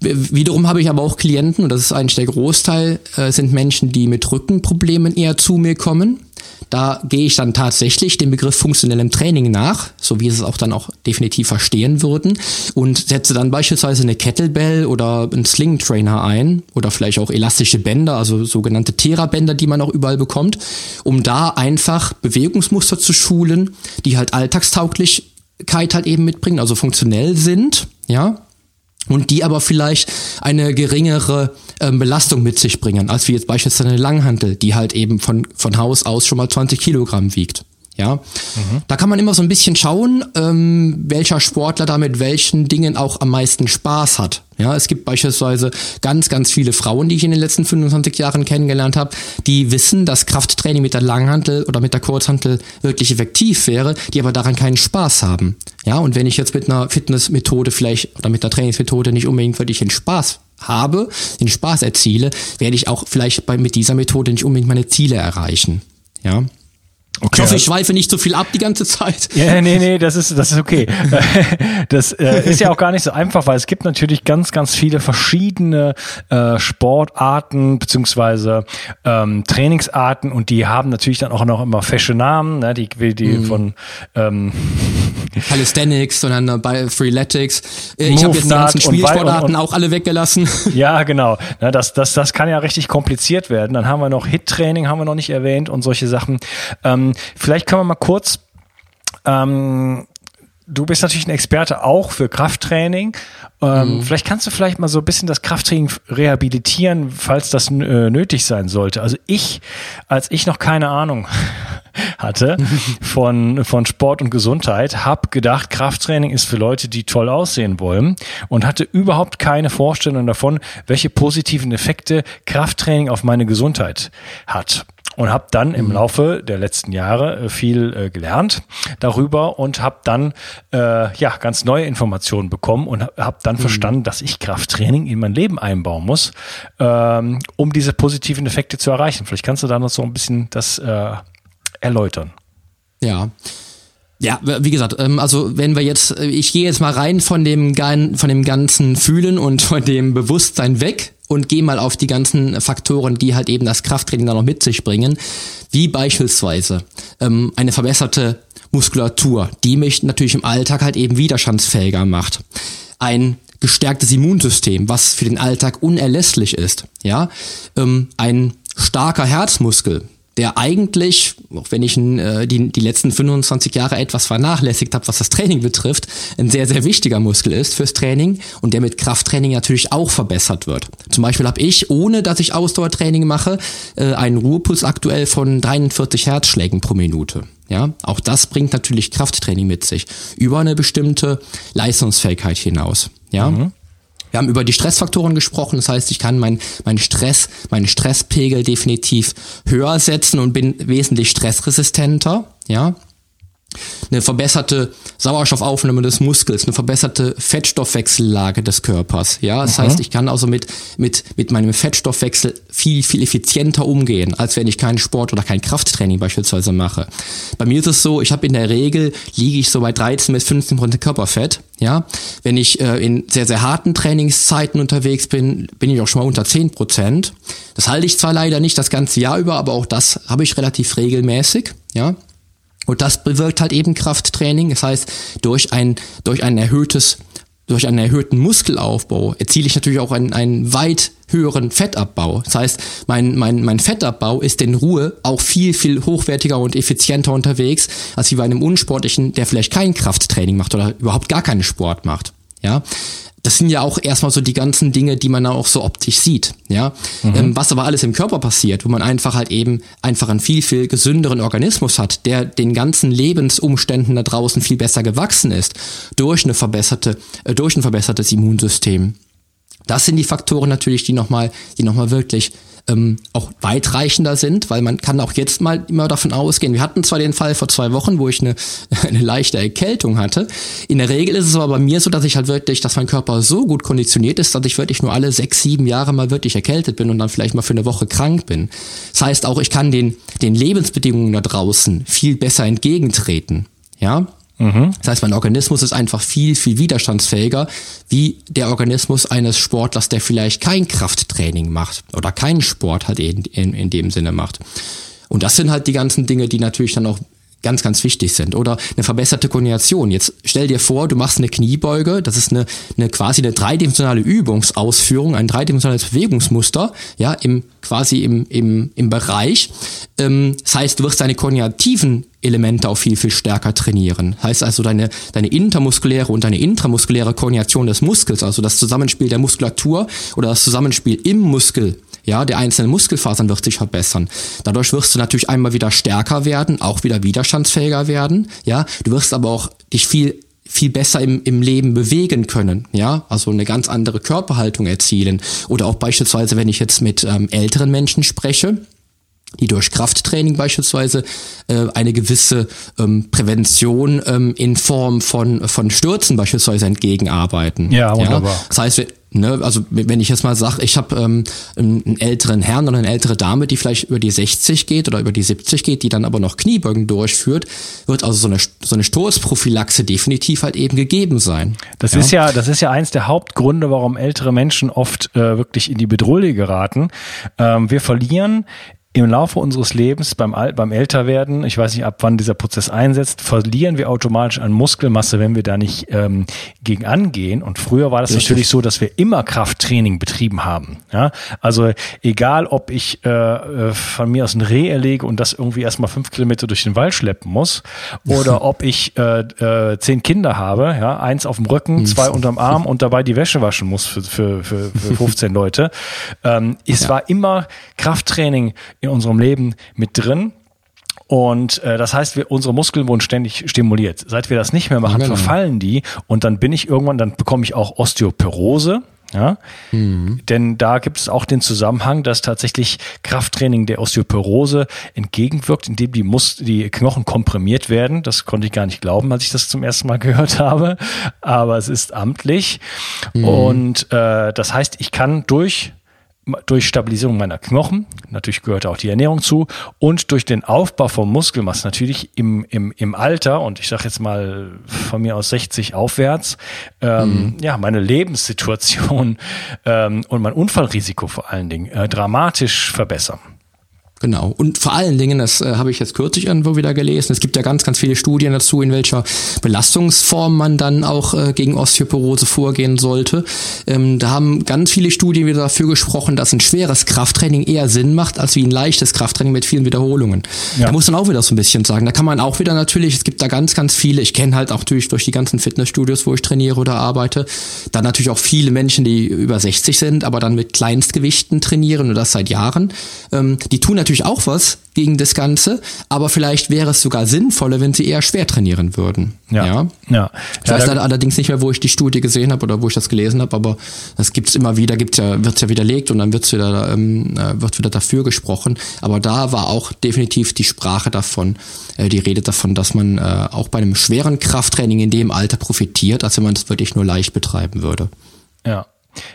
Wiederum habe ich aber auch Klienten, und das ist eigentlich der Großteil, äh, sind Menschen, die mit Rückenproblemen eher zu mir kommen. Da gehe ich dann tatsächlich dem Begriff funktionellem Training nach, so wie sie es auch dann auch definitiv verstehen würden, und setze dann beispielsweise eine Kettlebell oder einen Sling Trainer ein oder vielleicht auch elastische Bänder, also sogenannte Therabänder, die man auch überall bekommt, um da einfach Bewegungsmuster zu schulen, die halt Alltagstauglichkeit halt eben mitbringen, also funktionell sind, ja, und die aber vielleicht eine geringere ähm, Belastung mit sich bringen, als wie jetzt beispielsweise eine Langhantel, die halt eben von, von Haus aus schon mal 20 Kilogramm wiegt. Ja, mhm. da kann man immer so ein bisschen schauen, ähm, welcher Sportler da mit welchen Dingen auch am meisten Spaß hat. Ja, es gibt beispielsweise ganz, ganz viele Frauen, die ich in den letzten 25 Jahren kennengelernt habe, die wissen, dass Krafttraining mit der Langhantel oder mit der Kurzhantel wirklich effektiv wäre, die aber daran keinen Spaß haben. Ja, und wenn ich jetzt mit einer Fitnessmethode vielleicht oder mit einer Trainingsmethode nicht unbedingt wirklich den Spaß habe, den Spaß erziele, werde ich auch vielleicht bei, mit dieser Methode nicht unbedingt meine Ziele erreichen. Ja. Okay, ich hoffe, ich schweife nicht so viel ab die ganze Zeit. Ja, nee, nee, das ist, das ist okay. Das äh, ist ja auch gar nicht so einfach, weil es gibt natürlich ganz, ganz viele verschiedene äh, Sportarten beziehungsweise ähm, Trainingsarten und die haben natürlich dann auch noch immer Fashion Namen, ne, die, die mm. von ähm, Calisthenics, sondern bei Freeletics. Äh, ich habe jetzt die ganzen Spielsportarten und, und, auch alle weggelassen. Ja, genau. Ne, das, das, das kann ja richtig kompliziert werden. Dann haben wir noch Hit-Training, haben wir noch nicht erwähnt und solche Sachen. Ähm, ähm, vielleicht können wir mal kurz ähm, du bist natürlich ein Experte auch für Krafttraining. Ähm, mhm. Vielleicht kannst du vielleicht mal so ein bisschen das Krafttraining rehabilitieren, falls das äh, nötig sein sollte. Also ich, als ich noch keine Ahnung hatte von, von Sport und Gesundheit, habe gedacht, Krafttraining ist für Leute, die toll aussehen wollen und hatte überhaupt keine Vorstellung davon, welche positiven Effekte Krafttraining auf meine Gesundheit hat und habe dann im mhm. Laufe der letzten Jahre äh, viel äh, gelernt darüber und habe dann äh, ja ganz neue Informationen bekommen und habe dann mhm. verstanden, dass ich Krafttraining in mein Leben einbauen muss, ähm, um diese positiven Effekte zu erreichen. Vielleicht kannst du da noch so ein bisschen das äh, erläutern. Ja. Ja, wie gesagt, ähm, also wenn wir jetzt, äh, ich gehe jetzt mal rein von dem, von dem ganzen Fühlen und von dem Bewusstsein weg und gehe mal auf die ganzen Faktoren, die halt eben das Krafttraining dann noch mit sich bringen, wie beispielsweise ähm, eine verbesserte Muskulatur, die mich natürlich im Alltag halt eben widerstandsfähiger macht. Ein gestärktes Immunsystem, was für den Alltag unerlässlich ist, ja, ähm, ein starker Herzmuskel, der eigentlich, auch wenn ich äh, die, die letzten 25 Jahre etwas vernachlässigt habe, was das Training betrifft, ein sehr, sehr wichtiger Muskel ist fürs Training und der mit Krafttraining natürlich auch verbessert wird. Zum Beispiel habe ich, ohne dass ich Ausdauertraining mache, äh, einen Ruhepuls aktuell von 43 Herzschlägen pro Minute. Ja, auch das bringt natürlich Krafttraining mit sich über eine bestimmte Leistungsfähigkeit hinaus. Ja. Mhm. Wir haben über die Stressfaktoren gesprochen, das heißt, ich kann meinen mein Stress, meinen Stresspegel definitiv höher setzen und bin wesentlich stressresistenter, ja eine verbesserte Sauerstoffaufnahme des Muskels, eine verbesserte Fettstoffwechsellage des Körpers. Ja, das mhm. heißt, ich kann also mit, mit, mit meinem Fettstoffwechsel viel, viel effizienter umgehen, als wenn ich keinen Sport oder kein Krafttraining beispielsweise mache. Bei mir ist es so, ich habe in der Regel, liege ich so bei 13 bis 15 Prozent Körperfett. Ja, wenn ich äh, in sehr, sehr harten Trainingszeiten unterwegs bin, bin ich auch schon mal unter 10 Prozent. Das halte ich zwar leider nicht das ganze Jahr über, aber auch das habe ich relativ regelmäßig. Ja, Und das bewirkt halt eben Krafttraining. Das heißt, durch ein, durch ein erhöhtes, durch einen erhöhten Muskelaufbau erziele ich natürlich auch einen, einen weit höheren Fettabbau. Das heißt, mein, mein, mein Fettabbau ist in Ruhe auch viel, viel hochwertiger und effizienter unterwegs, als wie bei einem Unsportlichen, der vielleicht kein Krafttraining macht oder überhaupt gar keinen Sport macht. Ja, das sind ja auch erstmal so die ganzen Dinge, die man auch so optisch sieht, ja. Mhm. Ähm, was aber alles im Körper passiert, wo man einfach halt eben einfach einen viel, viel gesünderen Organismus hat, der den ganzen Lebensumständen da draußen viel besser gewachsen ist, durch eine verbesserte, äh, durch ein verbessertes Immunsystem. Das sind die Faktoren natürlich, die nochmal, die nochmal wirklich ähm, auch weitreichender sind, weil man kann auch jetzt mal immer davon ausgehen. Wir hatten zwar den Fall vor zwei Wochen, wo ich eine, eine leichte Erkältung hatte. In der Regel ist es aber bei mir so, dass ich halt wirklich, dass mein Körper so gut konditioniert ist, dass ich wirklich nur alle sechs, sieben Jahre mal wirklich erkältet bin und dann vielleicht mal für eine Woche krank bin. Das heißt auch, ich kann den, den Lebensbedingungen da draußen viel besser entgegentreten. Ja, Mhm. Das heißt, mein Organismus ist einfach viel, viel widerstandsfähiger wie der Organismus eines Sportlers, der vielleicht kein Krafttraining macht oder keinen Sport halt in, in, in dem Sinne macht. Und das sind halt die ganzen Dinge, die natürlich dann auch ganz, ganz wichtig sind. Oder eine verbesserte Koordination. Jetzt stell dir vor, du machst eine Kniebeuge, das ist eine, eine quasi eine dreidimensionale Übungsausführung, ein dreidimensionales Bewegungsmuster, ja, im quasi im, im, im Bereich. Ähm, das heißt, du wirst deine koordinativen Elemente auch viel, viel stärker trainieren. Das heißt also, deine, deine intermuskuläre und deine intramuskuläre Koordination des Muskels, also das Zusammenspiel der Muskulatur oder das Zusammenspiel im Muskel, ja, der einzelnen Muskelfasern wird sich verbessern. Dadurch wirst du natürlich einmal wieder stärker werden, auch wieder widerstandsfähiger werden, ja. Du wirst aber auch dich viel viel besser im, im Leben bewegen können, ja, also eine ganz andere Körperhaltung erzielen. Oder auch beispielsweise, wenn ich jetzt mit ähm, älteren Menschen spreche, die durch Krafttraining beispielsweise äh, eine gewisse ähm, Prävention ähm, in Form von, von Stürzen beispielsweise entgegenarbeiten. Ja, wunderbar. Ja? Das heißt, Ne, also wenn ich jetzt mal sage, ich habe ähm, einen älteren Herrn oder eine ältere Dame, die vielleicht über die 60 geht oder über die 70 geht, die dann aber noch Kniebeugen durchführt, wird also so eine, so eine Stoßprophylaxe definitiv halt eben gegeben sein. Das ja? ist ja, das ist ja eins der Hauptgründe, warum ältere Menschen oft äh, wirklich in die Bedrohung geraten. Ähm, wir verlieren im Laufe unseres Lebens beim, Al beim Älterwerden, ich weiß nicht, ab wann dieser Prozess einsetzt, verlieren wir automatisch an Muskelmasse, wenn wir da nicht ähm, gegen angehen. Und früher war das Richtig. natürlich so, dass wir immer Krafttraining betrieben haben. Ja? Also egal, ob ich äh, äh von mir aus ein Reh erlege und das irgendwie erstmal fünf Kilometer durch den Wald schleppen muss, oder ob ich äh, äh, zehn Kinder habe, ja, eins auf dem Rücken, hm. zwei unterm Arm und dabei die Wäsche waschen muss für, für, für, für 15 Leute. Ähm, es ja. war immer Krafttraining in unserem Leben mit drin. Und äh, das heißt, wir, unsere Muskeln wurden ständig stimuliert. Seit wir das nicht mehr machen, genau. verfallen die und dann bin ich irgendwann, dann bekomme ich auch Osteoporose. Ja, mhm. denn da gibt es auch den Zusammenhang, dass tatsächlich Krafttraining der Osteoporose entgegenwirkt, indem die, Mus die Knochen komprimiert werden. Das konnte ich gar nicht glauben, als ich das zum ersten Mal gehört habe, aber es ist amtlich. Mhm. Und äh, das heißt, ich kann durch durch Stabilisierung meiner Knochen, natürlich gehört auch die Ernährung zu, und durch den Aufbau von Muskelmasse, natürlich im, im, im Alter, und ich sage jetzt mal von mir aus 60 aufwärts, ähm, mhm. ja, meine Lebenssituation ähm, und mein Unfallrisiko vor allen Dingen äh, dramatisch verbessern. Genau. Und vor allen Dingen, das äh, habe ich jetzt kürzlich irgendwo wieder gelesen, es gibt ja ganz, ganz viele Studien dazu, in welcher Belastungsform man dann auch äh, gegen Osteoporose vorgehen sollte. Ähm, da haben ganz viele Studien wieder dafür gesprochen, dass ein schweres Krafttraining eher Sinn macht, als wie ein leichtes Krafttraining mit vielen Wiederholungen. Ja. Da muss man auch wieder so ein bisschen sagen. Da kann man auch wieder natürlich, es gibt da ganz, ganz viele, ich kenne halt auch natürlich durch die ganzen Fitnessstudios, wo ich trainiere oder arbeite, dann natürlich auch viele Menschen, die über 60 sind, aber dann mit Kleinstgewichten trainieren und das seit Jahren. Ähm, die tun natürlich auch was gegen das Ganze, aber vielleicht wäre es sogar sinnvoller, wenn sie eher schwer trainieren würden. Ja. Ja. ja. Ich weiß ja, allerdings nicht mehr, wo ich die Studie gesehen habe oder wo ich das gelesen habe, aber das gibt's immer wieder, gibt's ja, wird's ja widerlegt und dann wird's wieder, ähm, äh, wird wieder dafür gesprochen. Aber da war auch definitiv die Sprache davon, äh, die Rede davon, dass man äh, auch bei einem schweren Krafttraining in dem Alter profitiert, als wenn man das wirklich nur leicht betreiben würde. Ja.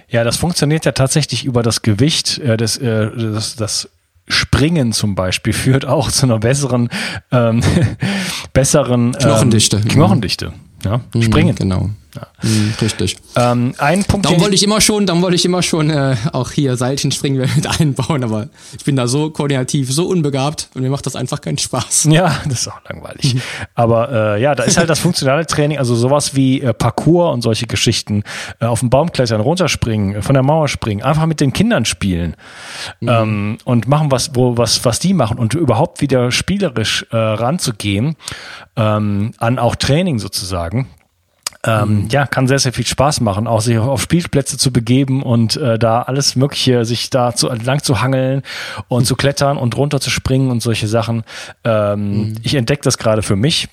Ja, das funktioniert ja tatsächlich über das Gewicht, äh, des, äh, das, das Springen zum Beispiel führt auch zu einer besseren, ähm, besseren ähm, Knochendichte. Knochendichte. Ja, mhm, Springen. Genau. Ja. Mhm, richtig. Ähm, ein Punkt. Darum wollte ich immer schon, darum wollte ich immer schon äh, auch hier Seilchenspringen mit einbauen, aber ich bin da so koordinativ, so unbegabt und mir macht das einfach keinen Spaß. Ja, das ist auch langweilig. aber äh, ja, da ist halt das funktionale Training, also sowas wie äh, Parkour und solche Geschichten, äh, auf den Baum klettern, runterspringen, äh, von der Mauer springen, einfach mit den Kindern spielen mhm. ähm, und machen was, wo was, was die machen und überhaupt wieder spielerisch äh, ranzugehen ähm, an auch Training sozusagen ähm, mhm. ja, kann sehr, sehr viel Spaß machen, auch sich auf Spielplätze zu begeben und äh, da alles Mögliche, sich da zu, lang zu hangeln und zu klettern und runter zu springen und solche Sachen. Ähm, mhm. Ich entdecke das gerade für mich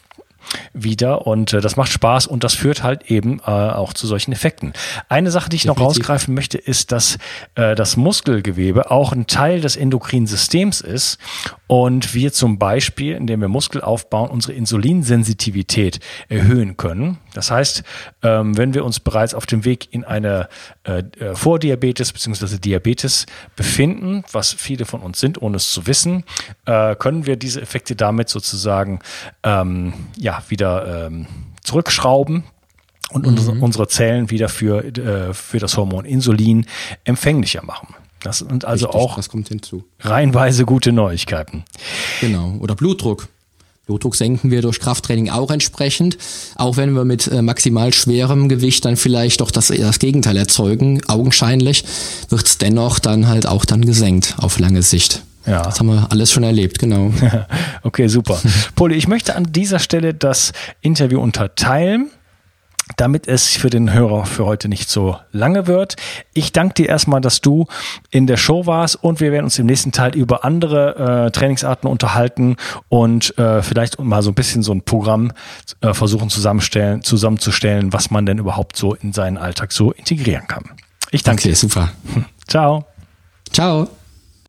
wieder und äh, das macht Spaß und das führt halt eben äh, auch zu solchen Effekten. Eine Sache, die ich Definitiv. noch rausgreifen möchte, ist, dass äh, das Muskelgewebe auch ein Teil des endokrinen Systems ist und wir zum Beispiel, indem wir Muskel aufbauen, unsere Insulinsensitivität erhöhen können. Das heißt, ähm, wenn wir uns bereits auf dem Weg in eine äh, äh Vordiabetes bzw. Diabetes befinden, was viele von uns sind, ohne es zu wissen, äh, können wir diese Effekte damit sozusagen ähm, ja wieder ähm, zurückschrauben und mhm. unsere Zellen wieder für, äh, für das Hormon Insulin empfänglicher machen. Das sind also Richtig, auch das kommt hinzu. reihenweise gute Neuigkeiten. Genau. Oder Blutdruck. Blutdruck senken wir durch Krafttraining auch entsprechend, auch wenn wir mit äh, maximal schwerem Gewicht dann vielleicht doch das, das Gegenteil erzeugen, augenscheinlich, wird es dennoch dann halt auch dann gesenkt auf lange Sicht. Ja. Das haben wir alles schon erlebt, genau. okay, super. Poli, ich möchte an dieser Stelle das Interview unterteilen damit es für den Hörer für heute nicht so lange wird. Ich danke dir erstmal, dass du in der Show warst und wir werden uns im nächsten Teil über andere äh, Trainingsarten unterhalten und äh, vielleicht mal so ein bisschen so ein Programm äh, versuchen zusammenstellen, zusammenzustellen, was man denn überhaupt so in seinen Alltag so integrieren kann. Ich danke okay, dir. super. Ciao. Ciao.